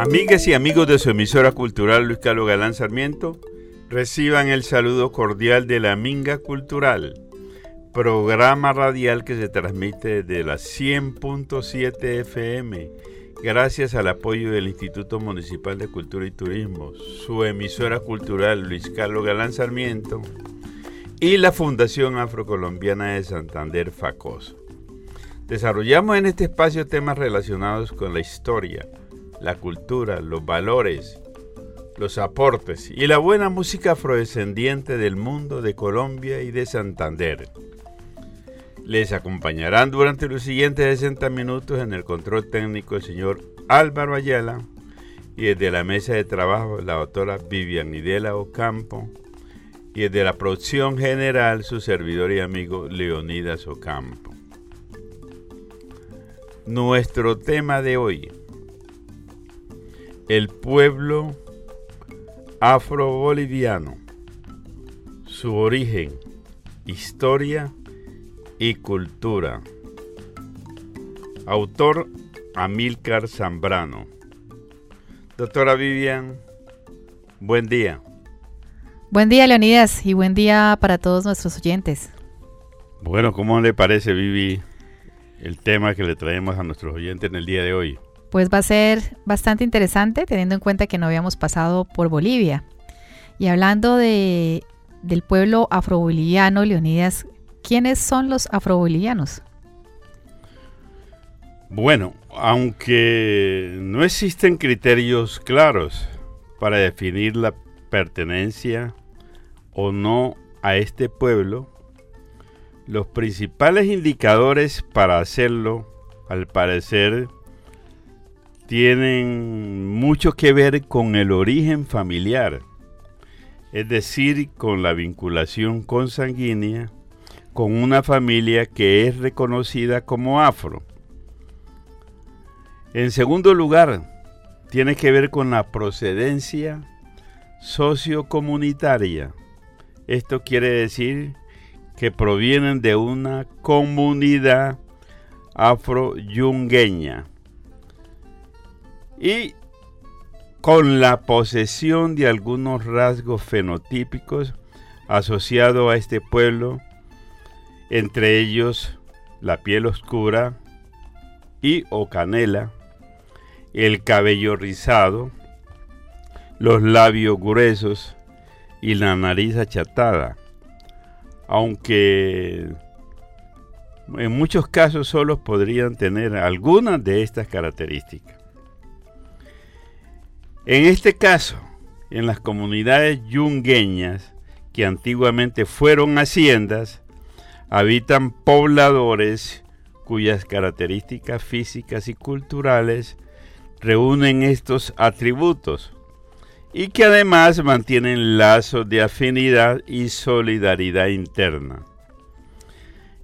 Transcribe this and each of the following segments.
Amigas y amigos de su emisora cultural Luis Carlos Galán Sarmiento, reciban el saludo cordial de la Minga Cultural, programa radial que se transmite desde la 100.7 FM, gracias al apoyo del Instituto Municipal de Cultura y Turismo, su emisora cultural Luis Carlos Galán Sarmiento y la Fundación Afrocolombiana de Santander FACOS. Desarrollamos en este espacio temas relacionados con la historia, la cultura, los valores, los aportes y la buena música afrodescendiente del mundo de Colombia y de Santander. Les acompañarán durante los siguientes 60 minutos en el control técnico el señor Álvaro Ayala y desde la mesa de trabajo la doctora Vivian Idela Ocampo y desde la producción general su servidor y amigo Leonidas Ocampo. Nuestro tema de hoy, el pueblo afro-boliviano, su origen, historia y cultura. Autor Amílcar Zambrano. Doctora Vivian, buen día. Buen día, Leonidas, y buen día para todos nuestros oyentes. Bueno, ¿cómo le parece, Vivi, el tema que le traemos a nuestros oyentes en el día de hoy? Pues va a ser bastante interesante teniendo en cuenta que no habíamos pasado por Bolivia. Y hablando de, del pueblo afroboliviano, Leonidas, ¿quiénes son los afrobolivianos? Bueno, aunque no existen criterios claros para definir la pertenencia o no a este pueblo, los principales indicadores para hacerlo, al parecer, tienen mucho que ver con el origen familiar, es decir, con la vinculación consanguínea con una familia que es reconocida como afro. En segundo lugar, tiene que ver con la procedencia sociocomunitaria. Esto quiere decir que provienen de una comunidad afro-yungueña y con la posesión de algunos rasgos fenotípicos asociados a este pueblo, entre ellos la piel oscura y o canela, el cabello rizado, los labios gruesos y la nariz achatada aunque en muchos casos solo podrían tener algunas de estas características. En este caso, en las comunidades yungueñas, que antiguamente fueron haciendas, habitan pobladores cuyas características físicas y culturales reúnen estos atributos y que además mantienen lazos de afinidad y solidaridad interna.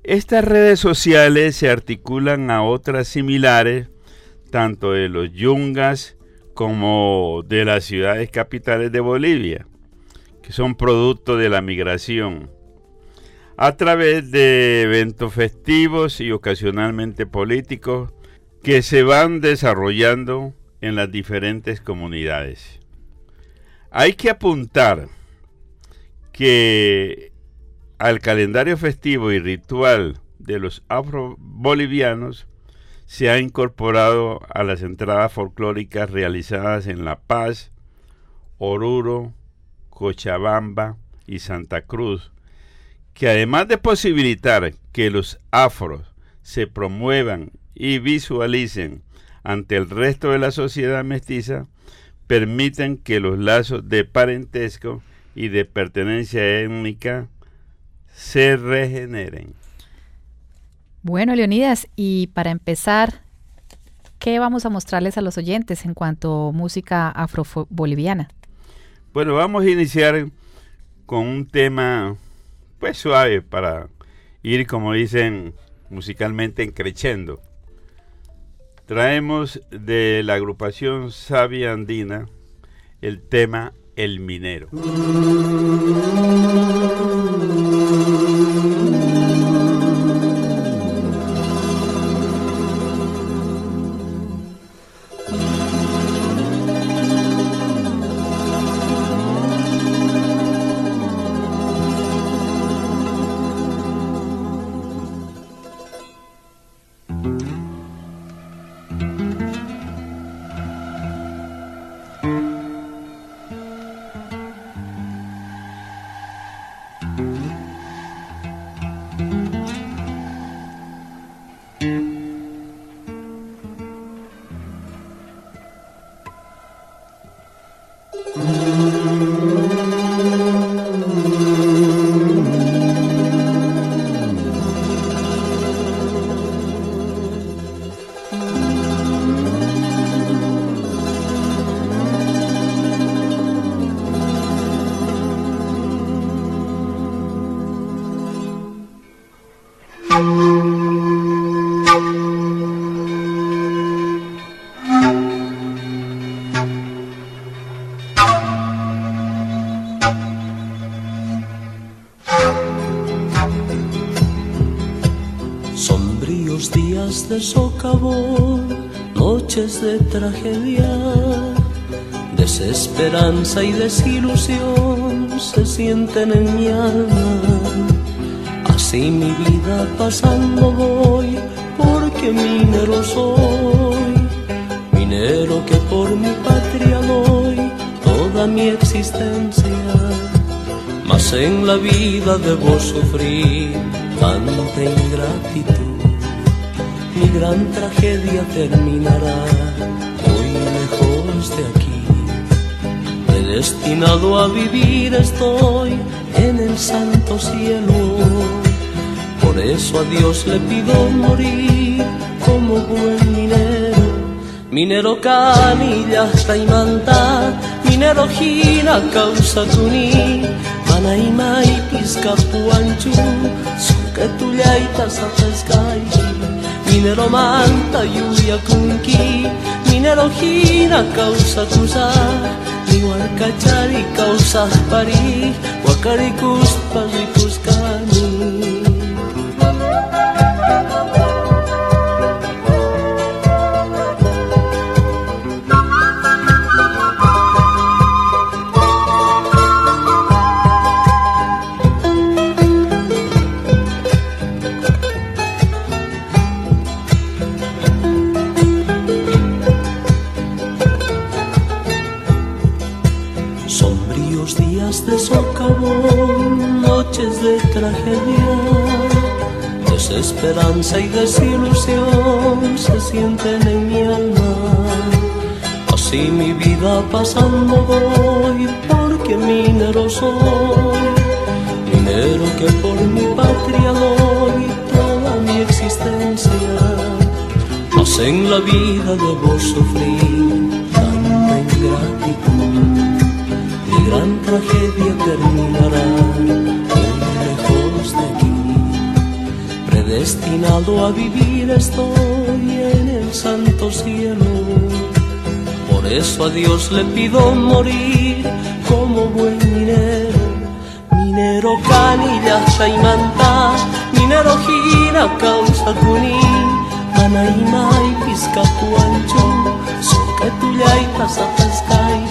Estas redes sociales se articulan a otras similares, tanto de los yungas como de las ciudades capitales de Bolivia, que son producto de la migración, a través de eventos festivos y ocasionalmente políticos que se van desarrollando en las diferentes comunidades. Hay que apuntar que al calendario festivo y ritual de los afro-bolivianos se ha incorporado a las entradas folclóricas realizadas en La Paz, Oruro, Cochabamba y Santa Cruz, que además de posibilitar que los afros se promuevan y visualicen ante el resto de la sociedad mestiza, permiten que los lazos de parentesco y de pertenencia étnica se regeneren. Bueno, Leonidas, y para empezar, ¿qué vamos a mostrarles a los oyentes en cuanto a música afro-boliviana? Bueno, vamos a iniciar con un tema pues suave para ir, como dicen musicalmente, encrechendo traemos de la agrupación Sabia Andina el tema El Minero. De socavón, noches de tragedia, desesperanza y desilusión se sienten en mi alma. Así mi vida pasando voy, porque minero soy, minero que por mi patria doy toda mi existencia. Mas en la vida debo sufrir tanta ingratitud mi gran tragedia terminará muy lejos de aquí. Predestinado a vivir estoy en el santo cielo. Por eso a Dios le pido morir como buen minero. Minero canilla, manta, minero gina, causa tuni, manaima y pisca puanchu, suke tullaitas a pescai. Minero manta lluvia kunki Minero gira causa tusa Ni cachari causa pari Wakari kuspa kuskani Esperanza y desilusión se sienten en mi alma. Así mi vida pasando voy, porque minero soy, minero que por mi patria doy toda mi existencia. Mas en la vida debo sufrir tanta ingratitud, mi gran tragedia terminará destinado a vivir estoy en el santo cielo. Por eso a Dios le pido morir como buen minero. Minero canilla manta, minero gira causa cuni, manaima y piscapuancho, a pescai.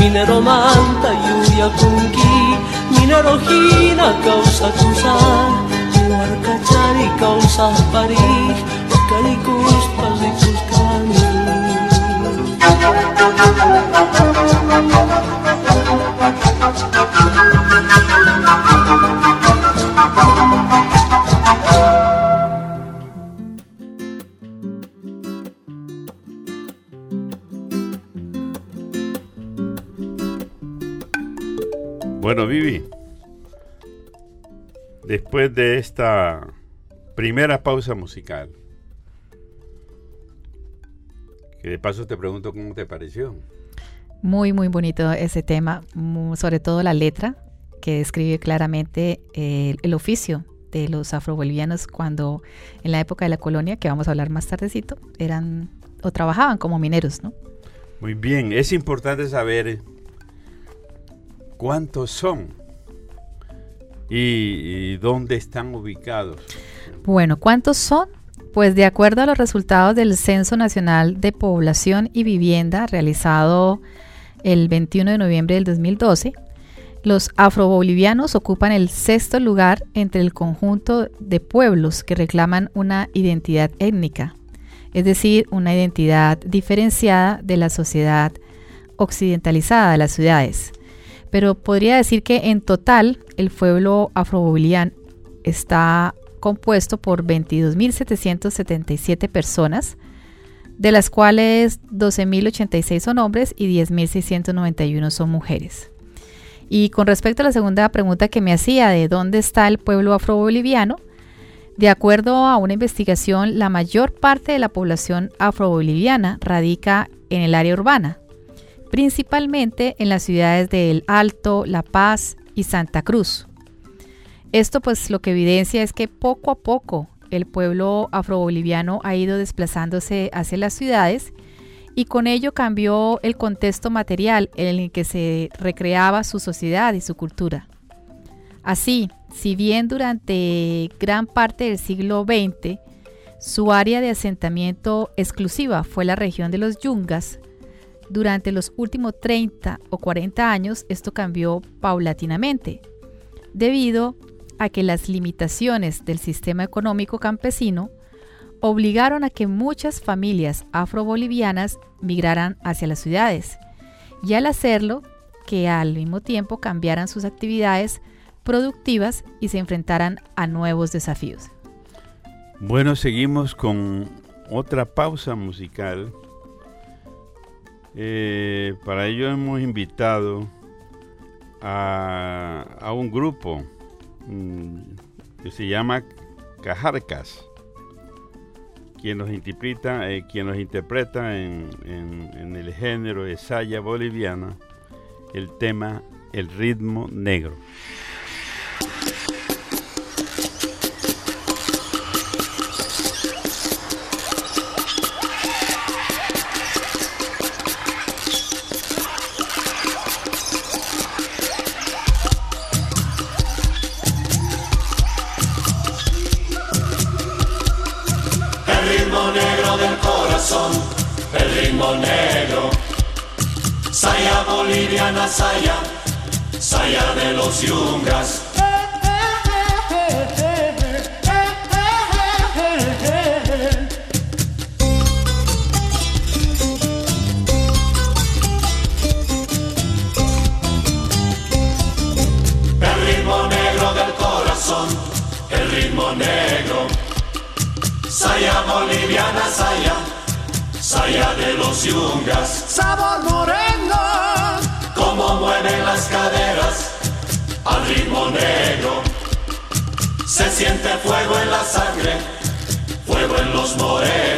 Minero manta lluvia kunki, minero gira causa keluarga cari kau usah pari sekaligus pasikus kami después de esta primera pausa musical, que de paso te pregunto cómo te pareció. Muy, muy bonito ese tema, sobre todo la letra que describe claramente el, el oficio de los afrobolivianos cuando en la época de la colonia, que vamos a hablar más tardecito, eran o trabajaban como mineros, ¿no? Muy bien, es importante saber cuántos son ¿Y, dónde están ubicados? Bueno, ¿cuántos son? Pues de acuerdo a los resultados del Censo Nacional de Población y Vivienda realizado el 21 de noviembre del 2012, los afrobolivianos ocupan el sexto lugar entre el conjunto de pueblos que reclaman una identidad étnica, es decir, una identidad diferenciada de la sociedad occidentalizada de las ciudades pero podría decir que en total el pueblo afroboliviano está compuesto por 22.777 personas, de las cuales 12.086 son hombres y 10.691 son mujeres. Y con respecto a la segunda pregunta que me hacía de dónde está el pueblo afroboliviano, de acuerdo a una investigación, la mayor parte de la población afroboliviana radica en el área urbana, principalmente en las ciudades de El Alto, La Paz y Santa Cruz. Esto pues lo que evidencia es que poco a poco el pueblo afroboliviano ha ido desplazándose hacia las ciudades y con ello cambió el contexto material en el que se recreaba su sociedad y su cultura. Así, si bien durante gran parte del siglo XX su área de asentamiento exclusiva fue la región de los Yungas, durante los últimos 30 o 40 años esto cambió paulatinamente, debido a que las limitaciones del sistema económico campesino obligaron a que muchas familias afrobolivianas migraran hacia las ciudades, y al hacerlo, que al mismo tiempo cambiaran sus actividades productivas y se enfrentaran a nuevos desafíos. Bueno, seguimos con otra pausa musical. Eh, para ello hemos invitado a, un grupo mm, que se llama Cajarcas, quien nos interpreta, eh, quien nos interpreta en, en el género de saya boliviana el tema El ritmo negro. El ritmo negro. Saya boliviana, saya, saya de los yungas. Yungas. Sabor moreno, como mueven las caderas al ritmo negro. Se siente fuego en la sangre, fuego en los morenos.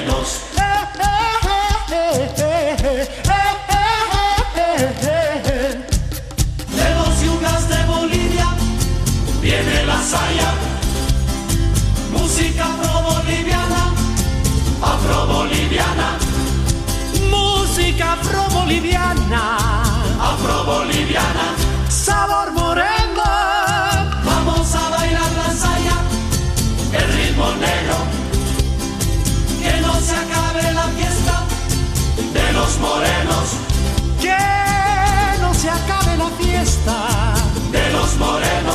Los morenos. Que no se acabe la fiesta de los morenos.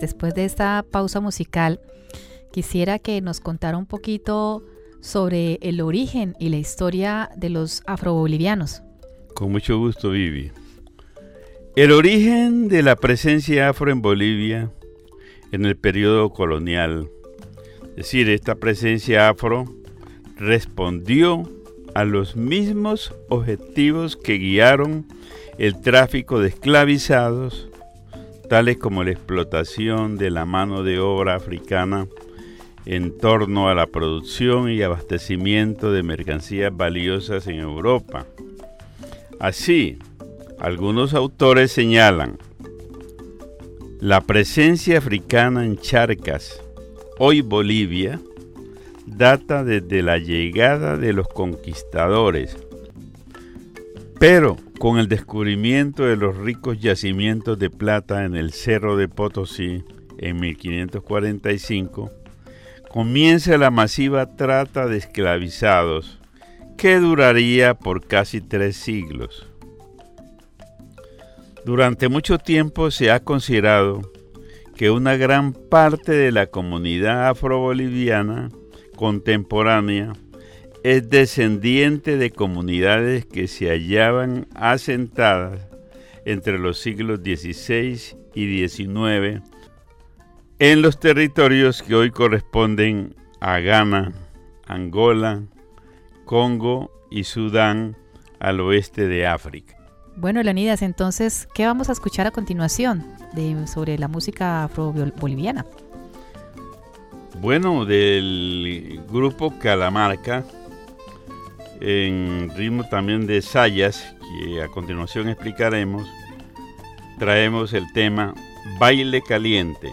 Después de esta pausa musical, quisiera que nos contara un poquito sobre el origen y la historia de los afrobolivianos. Con mucho gusto, Vivi. El origen de la presencia afro en Bolivia en el periodo colonial, es decir, esta presencia afro respondió a los mismos objetivos que guiaron el tráfico de esclavizados tales como la explotación de la mano de obra africana en torno a la producción y abastecimiento de mercancías valiosas en Europa. Así, algunos autores señalan la presencia africana en Charcas, hoy Bolivia, data desde la llegada de los conquistadores, pero con el descubrimiento de los ricos yacimientos de plata en el Cerro de Potosí en 1545, comienza la masiva trata de esclavizados que duraría por casi tres siglos. Durante mucho tiempo se ha considerado que una gran parte de la comunidad afroboliviana contemporánea es descendiente de comunidades que se hallaban asentadas entre los siglos XVI y XIX en los territorios que hoy corresponden a Ghana, Angola, Congo y Sudán al oeste de África. Bueno, Leonidas, entonces, ¿qué vamos a escuchar a continuación de, sobre la música afro-boliviana? Bueno, del grupo Calamarca, en ritmo también de sayas, que a continuación explicaremos, traemos el tema Baile Caliente.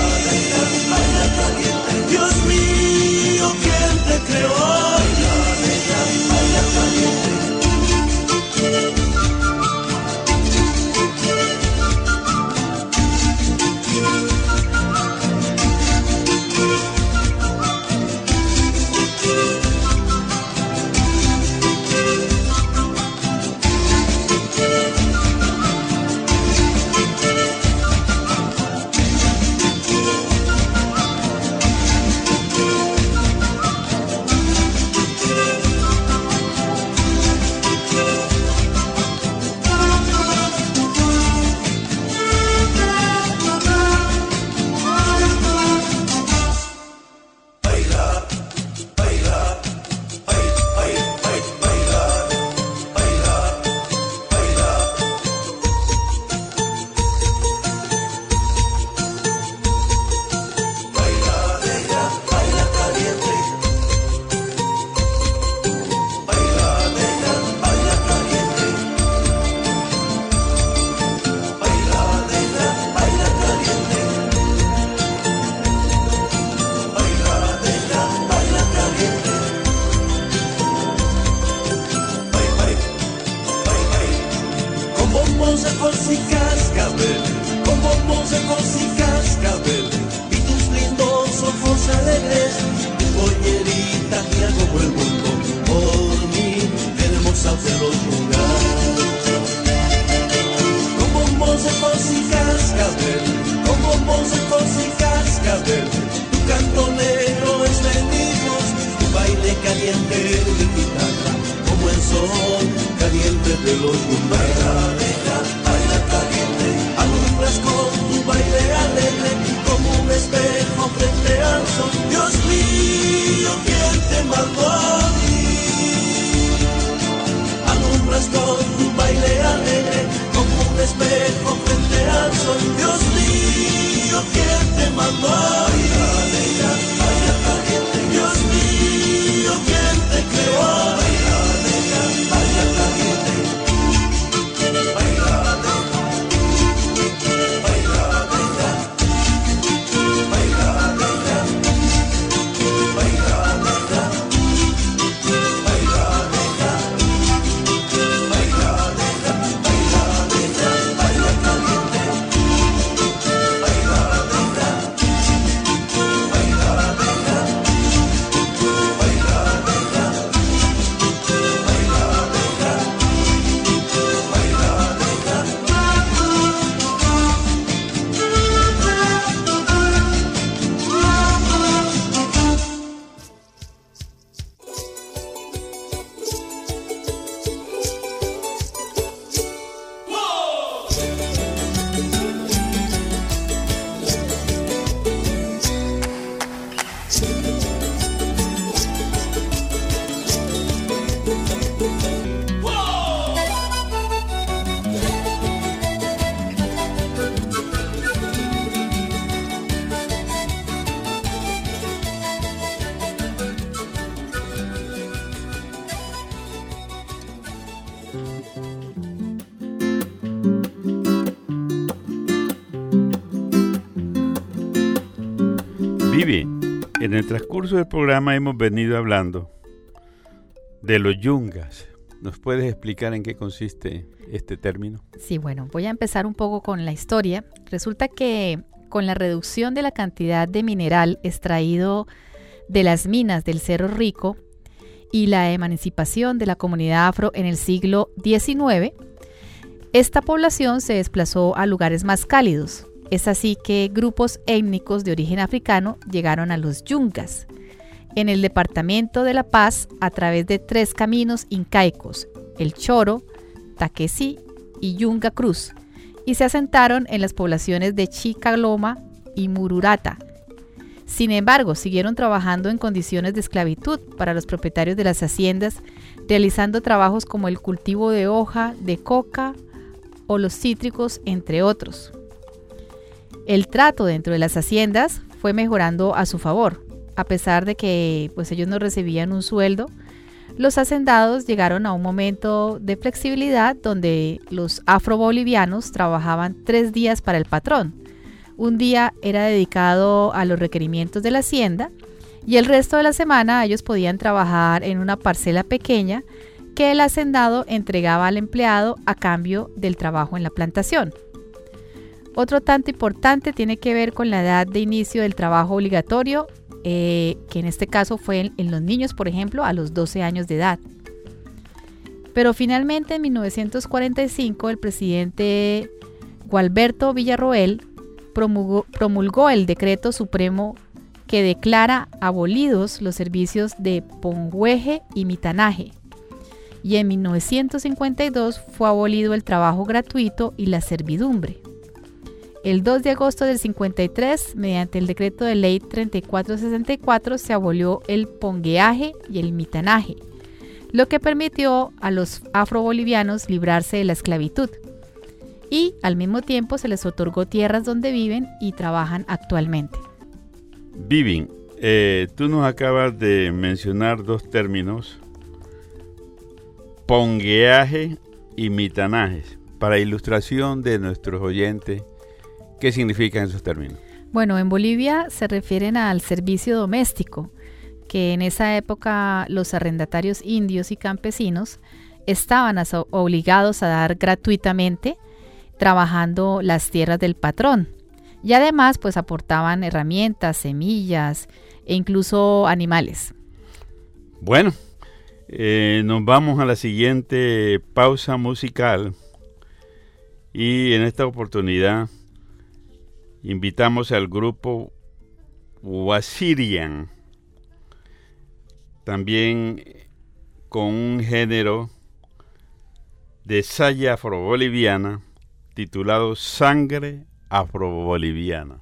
En el transcurso del programa hemos venido hablando de los yungas. ¿Nos puedes explicar en qué consiste este término? Sí, bueno, voy a empezar un poco con la historia. Resulta que con la reducción de la cantidad de mineral extraído de las minas del Cerro Rico y la emancipación de la comunidad afro en el siglo XIX, esta población se desplazó a lugares más cálidos, es así que grupos étnicos de origen africano llegaron a los yungas, en el departamento de La Paz a través de tres caminos incaicos, el Choro, Taquesí y Yunga Cruz, y se asentaron en las poblaciones de Chicaloma y Mururata. Sin embargo, siguieron trabajando en condiciones de esclavitud para los propietarios de las haciendas, realizando trabajos como el cultivo de hoja, de coca o los cítricos, entre otros. El trato dentro de las haciendas fue mejorando a su favor. A pesar de que pues, ellos no recibían un sueldo, los hacendados llegaron a un momento de flexibilidad donde los afrobolivianos trabajaban tres días para el patrón. Un día era dedicado a los requerimientos de la hacienda y el resto de la semana ellos podían trabajar en una parcela pequeña que el hacendado entregaba al empleado a cambio del trabajo en la plantación. Otro tanto importante tiene que ver con la edad de inicio del trabajo obligatorio, eh, que en este caso fue en, los niños, por ejemplo, a los 12 años de edad. Pero finalmente en 1945 el presidente Gualberto Villarroel promulgó, promulgó el decreto supremo que declara abolidos los servicios de pongüeje y mitanaje. Y en 1952 fue abolido el trabajo gratuito y la servidumbre. El 2 de agosto del 53, mediante el decreto de ley 3464, se abolió el pongueaje y el mitanaje, lo que permitió a los afrobolivianos librarse de la esclavitud. Y al mismo tiempo se les otorgó tierras donde viven y trabajan actualmente. Viven, eh, tú nos acabas de mencionar dos términos, pongueaje y mitanaje, para ilustración de nuestros oyentes ¿Qué significan esos términos? Bueno, en Bolivia se refieren al servicio doméstico, que en esa época los arrendatarios indios y campesinos estaban obligados a dar gratuitamente trabajando las tierras del patrón. Y además pues aportaban herramientas, semillas e incluso animales. Bueno, eh, nos vamos a la siguiente pausa musical y en esta oportunidad invitamos al grupo Wasirian, también con un género de saya afro-boliviana titulado Sangre Afro-Boliviana.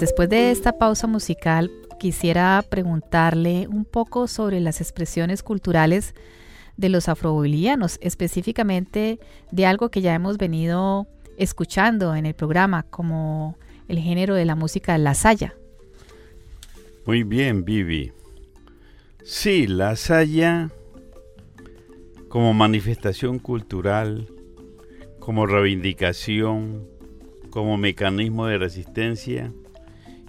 Después de esta pausa musical, quisiera preguntarle un poco sobre las expresiones culturales de los afrobolivianos, específicamente de algo que ya hemos venido escuchando en el programa, como el género de la música la saya. Muy bien, Vivi. Sí, la saya como manifestación cultural, como reivindicación, como mecanismo de resistencia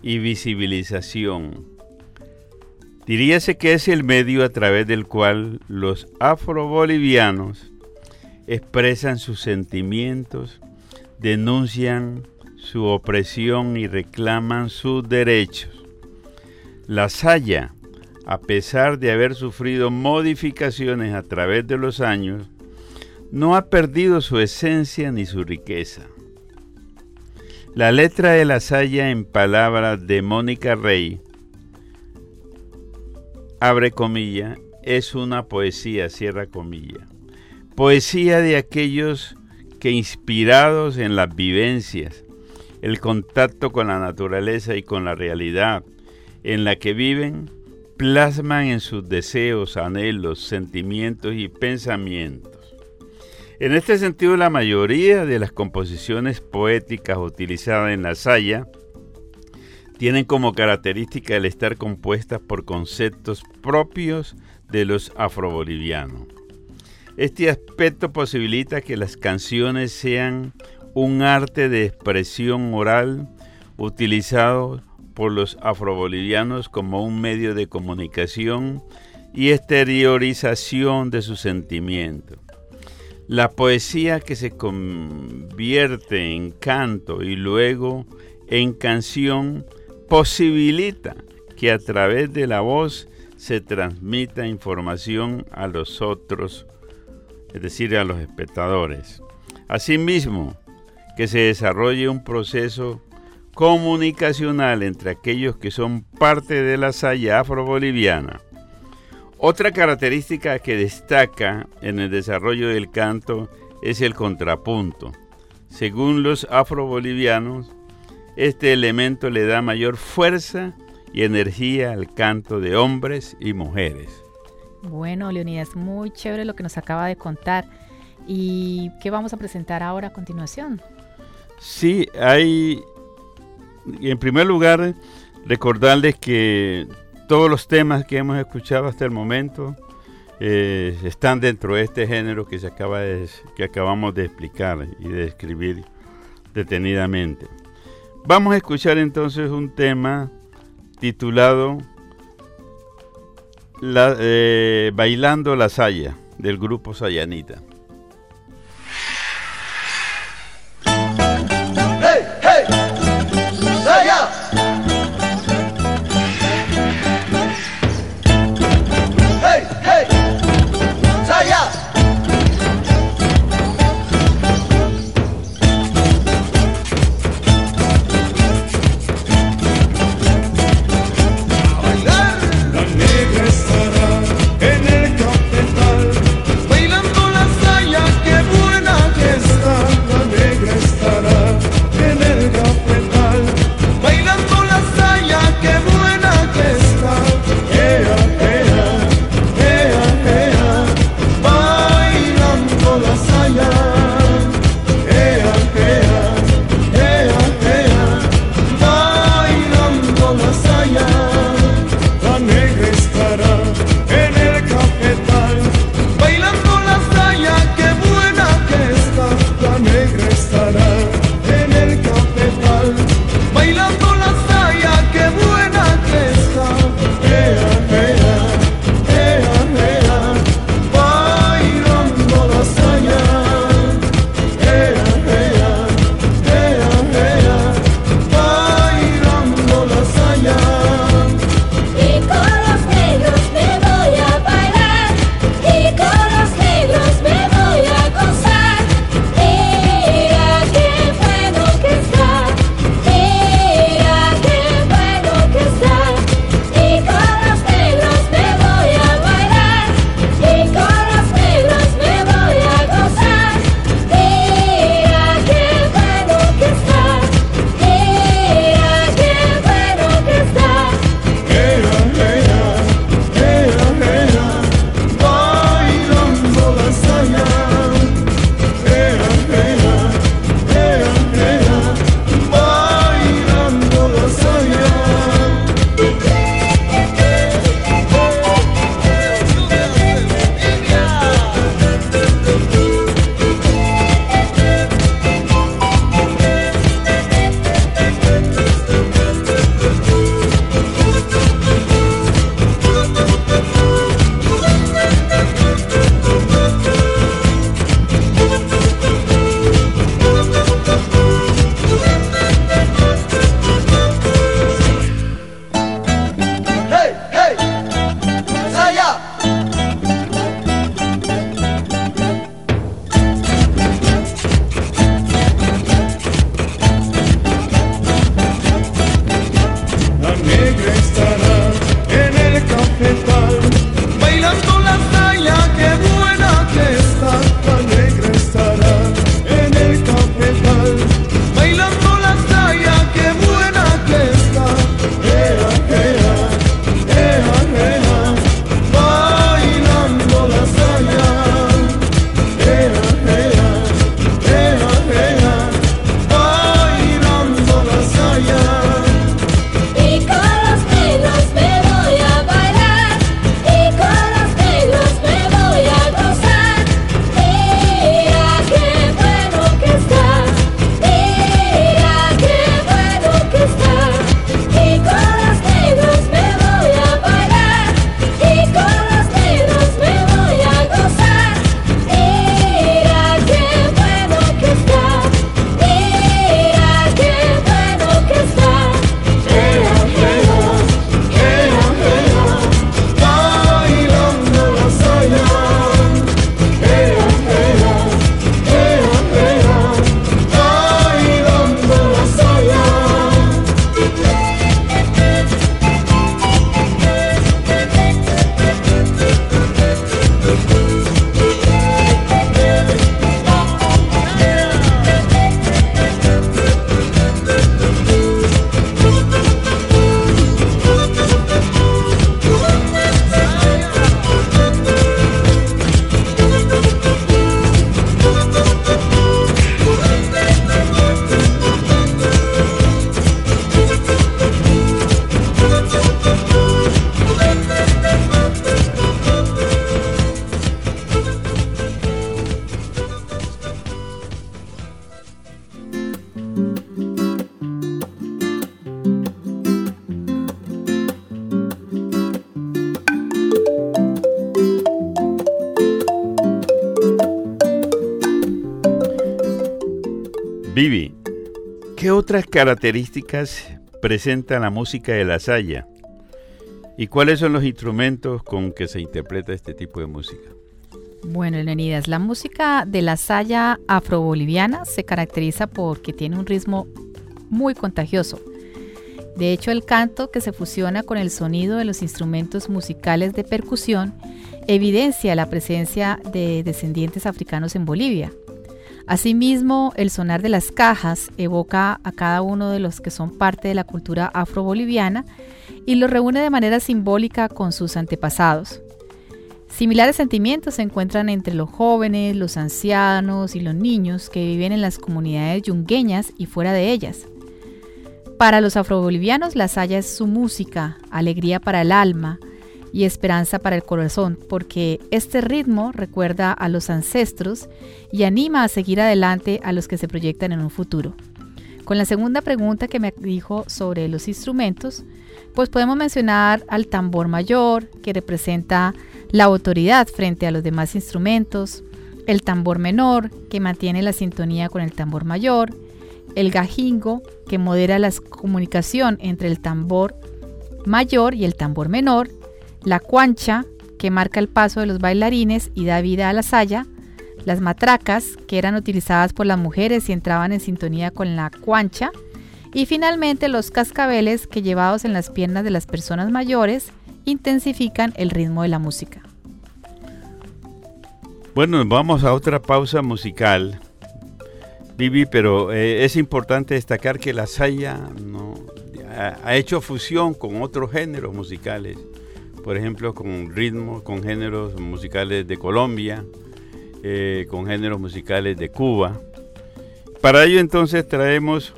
y visibilización. Diríase que es el medio a través del cual los afrobolivianos expresan sus sentimientos, denuncian su opresión y reclaman sus derechos. La Saya, a pesar de haber sufrido modificaciones a través de los años, no ha perdido su esencia ni su riqueza. La letra de la Saya en palabras de Mónica Rey, abre comilla, es una poesía, cierra comilla. Poesía de aquellos que inspirados en las vivencias, el contacto con la naturaleza y con la realidad en la que viven, plasman en sus deseos, anhelos, sentimientos y pensamientos. En este sentido, la mayoría de las composiciones poéticas utilizadas en la saya tienen como característica el estar compuestas por conceptos propios de los afrobolivianos. Este aspecto posibilita que las canciones sean un arte de expresión oral utilizado por los afrobolivianos como un medio de comunicación y exteriorización de sus sentimientos. La poesía que se convierte en canto y luego en canción posibilita que a través de la voz se transmita información a los otros, es decir, a los espectadores. Asimismo, que se desarrolle un proceso comunicacional entre aquellos que son parte de la saya afro-boliviana. Otra característica que destaca en el desarrollo del canto es el contrapunto. Según los afro-bolivianos, este elemento le da mayor fuerza y energía al canto de hombres y mujeres. Bueno, Leonidas, muy chévere lo que nos acaba de contar. ¿Y qué vamos a presentar ahora a continuación? Sí, hay, en primer lugar, recordarles que todos los temas que hemos escuchado hasta el momento eh, están dentro de este género que, se acaba que acabamos de explicar y de describir detenidamente. Vamos a escuchar entonces un tema titulado eh, Bailando la Saya del grupo Sayanita. Características presenta la música de la saya? ¿Y cuáles son los instrumentos con que se interpreta este tipo de música? Bueno, Leonidas, la música de la saya afroboliviana se caracteriza porque tiene un ritmo muy contagioso. De hecho, el canto que se fusiona con el sonido de los instrumentos musicales de percusión evidencia la presencia de descendientes africanos en Bolivia. Asimismo, el sonar de las cajas evoca a cada uno de los que son parte de la cultura afroboliviana y los reúne de manera simbólica con sus antepasados. Similares sentimientos se encuentran entre los jóvenes, los ancianos y los niños que viven en las comunidades yungueñas y fuera de ellas. Para los afrobolivianos la saya es su música, alegría para el alma y esperanza para el corazón, porque este ritmo recuerda a los ancestros y anima a seguir adelante a los que se proyectan en un futuro. Con la segunda pregunta que me dijo sobre los instrumentos, pues podemos mencionar al tambor mayor, que representa la autoridad frente a los demás instrumentos, el tambor menor, que mantiene la sintonía con el tambor mayor, el gajingo, que modera la comunicación entre el tambor mayor y el tambor menor, la cuancha, que marca el paso de los bailarines y da vida a la saya, las matracas, que eran utilizadas por las mujeres y entraban en sintonía con la cuancha, y finalmente los cascabeles que llevados en las piernas de las personas mayores intensifican el ritmo de la música. Bueno, vamos a otra pausa musical, Vivi, pero eh, es importante destacar que la saya no, ha, hecho fusión con otros géneros musicales, por ejemplo, con ritmos, con géneros musicales de Colombia, eh, con géneros musicales de Cuba. Para ello entonces traemos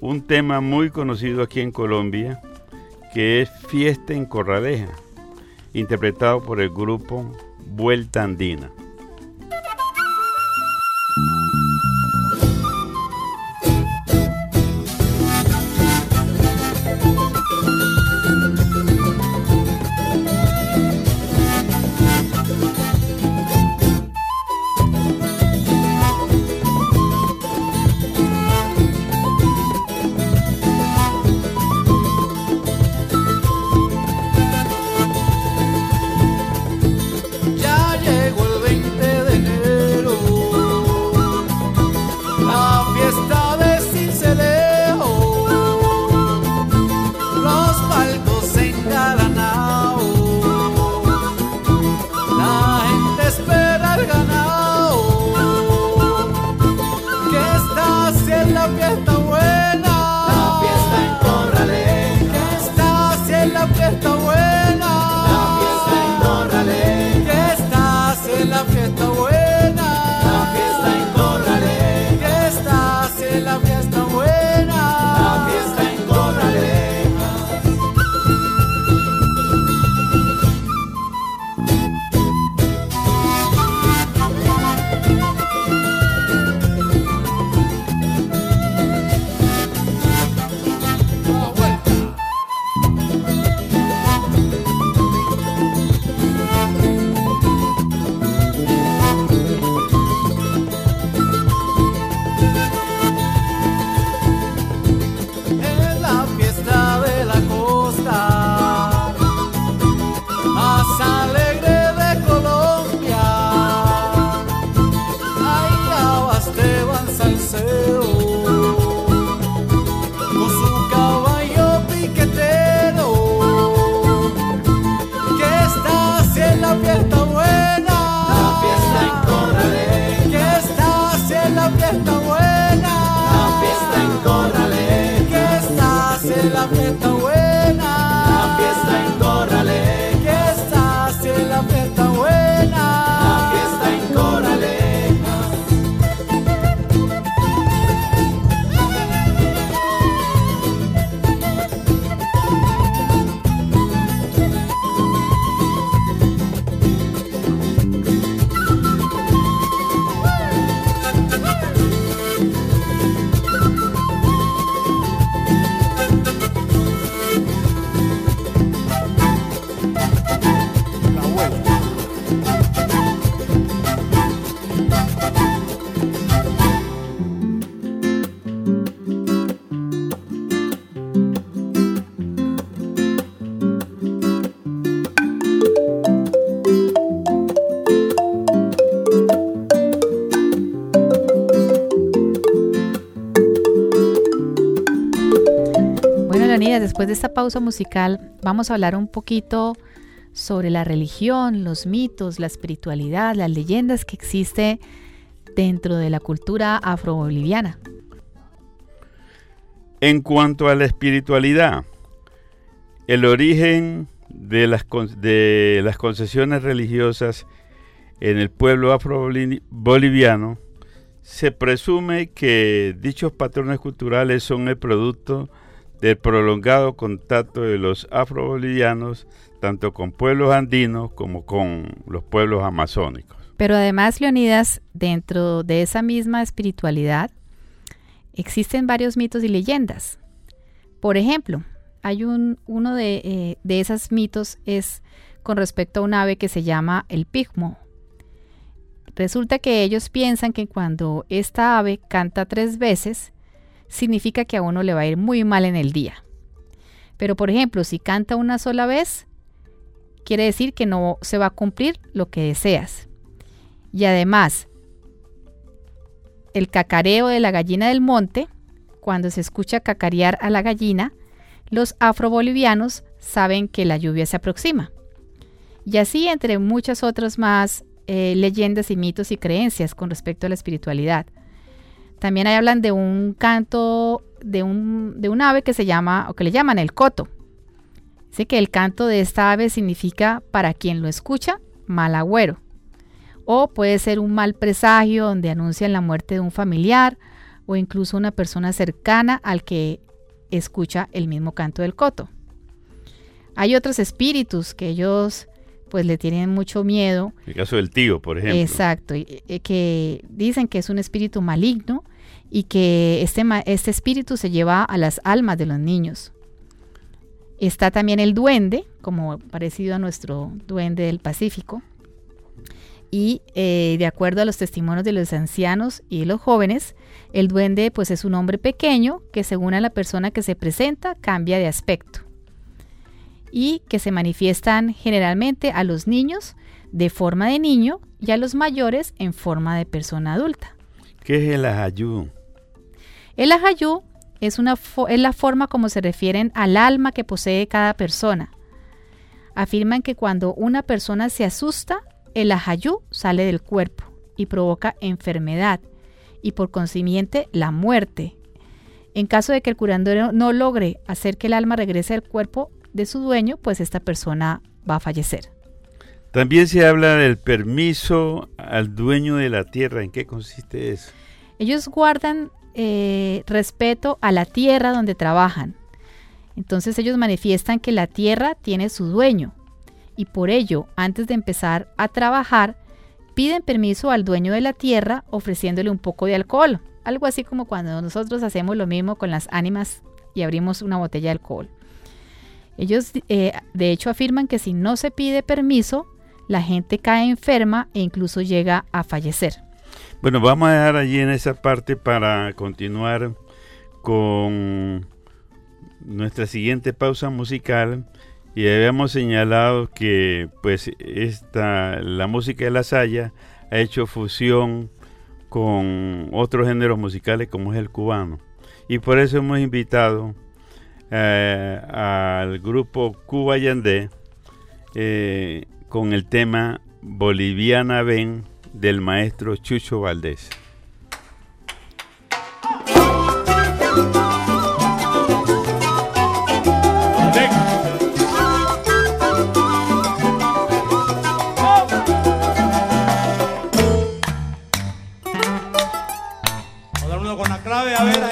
un tema muy conocido aquí en Colombia, que es Fiesta en Corraleja, interpretado por el grupo Vuelta Andina. Después de esta pausa musical, vamos a hablar un poquito sobre la religión, los mitos, la espiritualidad, las leyendas que existe dentro de la cultura afro-boliviana. En cuanto a la espiritualidad, el origen de las, de concesiones religiosas en el pueblo afro-boliviano, se presume que dichos patrones culturales son el producto del prolongado contacto de los afro-bolivianos tanto con pueblos andinos como con los pueblos amazónicos. Pero además, Leonidas, dentro de esa misma espiritualidad, existen varios mitos y leyendas. Por ejemplo, hay un, uno de, eh, de esos mitos es con respecto a un ave que se llama el pigmo. Resulta que ellos piensan que cuando esta ave canta tres veces, significa que a uno le va a ir muy mal en el día. Pero por ejemplo, si canta una sola vez, quiere decir que no se va a cumplir lo que deseas. Y además, el cacareo de la gallina del monte, cuando se escucha cacarear a la gallina, los afrobolivianos saben que la lluvia se aproxima. Y así entre muchas otras más eh, leyendas y mitos y creencias con respecto a la espiritualidad. También hay, hablan de un canto de un, de un ave que se llama, o que le llaman el coto. Dice que el canto de esta ave significa, para quien lo escucha, mal agüero o puede ser un mal presagio donde anuncian la muerte de un familiar o incluso una persona cercana al que escucha el mismo canto del coto. Hay otros espíritus que ellos pues le tienen mucho miedo. El caso del tío, por ejemplo. Exacto, que dicen que es un espíritu maligno y que este, este espíritu se lleva a las almas de los niños. Está también el duende, como parecido a nuestro duende del Pacífico, y eh, de acuerdo a los testimonios de los ancianos y los jóvenes, el duende pues es un hombre pequeño que según a la persona que se presenta cambia de aspecto y que se manifiestan generalmente a los niños de forma de niño y a los mayores en forma de persona adulta. ¿Qué es el? El ajayú es, una es la forma como se refieren al alma que posee cada persona. Afirman que cuando una persona se asusta, el ajayú sale del cuerpo y provoca enfermedad y por consiguiente la muerte. En caso de que el curandero no logre hacer que el alma regrese al cuerpo de su dueño, pues esta persona va a fallecer. También se habla del permiso al dueño de la tierra. ¿En qué consiste eso? Ellos guardan eh, respeto a la tierra donde trabajan. Entonces ellos manifiestan que la tierra tiene su dueño y por ello, antes de empezar a trabajar, piden permiso al dueño de la tierra ofreciéndole un poco de alcohol, algo así como cuando nosotros hacemos lo mismo con las ánimas y abrimos una botella de alcohol. Ellos eh, de hecho afirman que si no se pide permiso, la gente cae enferma e incluso llega a fallecer. Bueno, vamos a dejar allí en esa parte para continuar con nuestra siguiente pausa musical y habíamos señalado que pues esta, la música de la Saya ha hecho fusión con otros géneros musicales como es el cubano. Y por eso hemos invitado eh, al grupo Cuba Yandé eh, con el tema Boliviana Ven del maestro Chucho Valdés. a ver ahí, platea,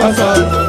kọ́sọ́.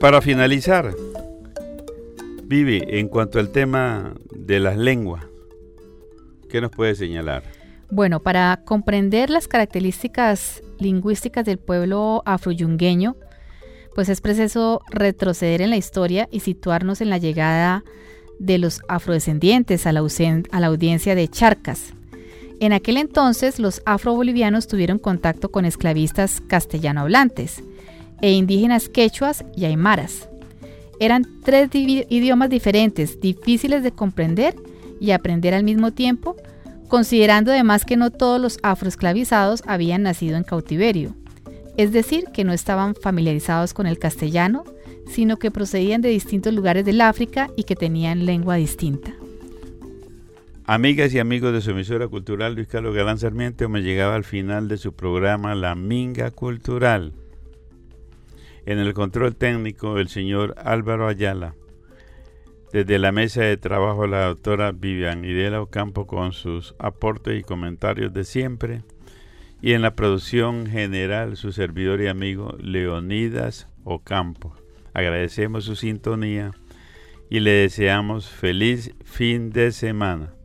Para finalizar, Vivi, en cuanto al tema de las lenguas, ¿qué nos puede señalar? Bueno, para comprender las características lingüísticas del pueblo afroyungueño, pues es preciso retroceder en la historia y situarnos en la llegada de los afrodescendientes a la, audiencia de Charcas. En aquel entonces los afrobolivianos tuvieron contacto con esclavistas castellano hablantes e indígenas quechuas y aymaras. Eran tres idiomas diferentes, difíciles de comprender y aprender al mismo tiempo, considerando además que no todos los afroesclavizados habían nacido en cautiverio, es decir, que no estaban familiarizados con el castellano, sino que procedían de distintos lugares del África y que tenían lengua distinta. Amigas y amigos de su emisora cultural, Luis Carlos Galán Sarmiento me llegaba al final de su programa La Minga Cultural. En el control técnico, el señor Álvaro Ayala. Desde la mesa de trabajo, la doctora Vivian Idela Ocampo con sus aportes y comentarios de siempre. Y en la producción general, su servidor y amigo Leonidas Ocampo. Agradecemos su sintonía y le deseamos feliz fin de semana.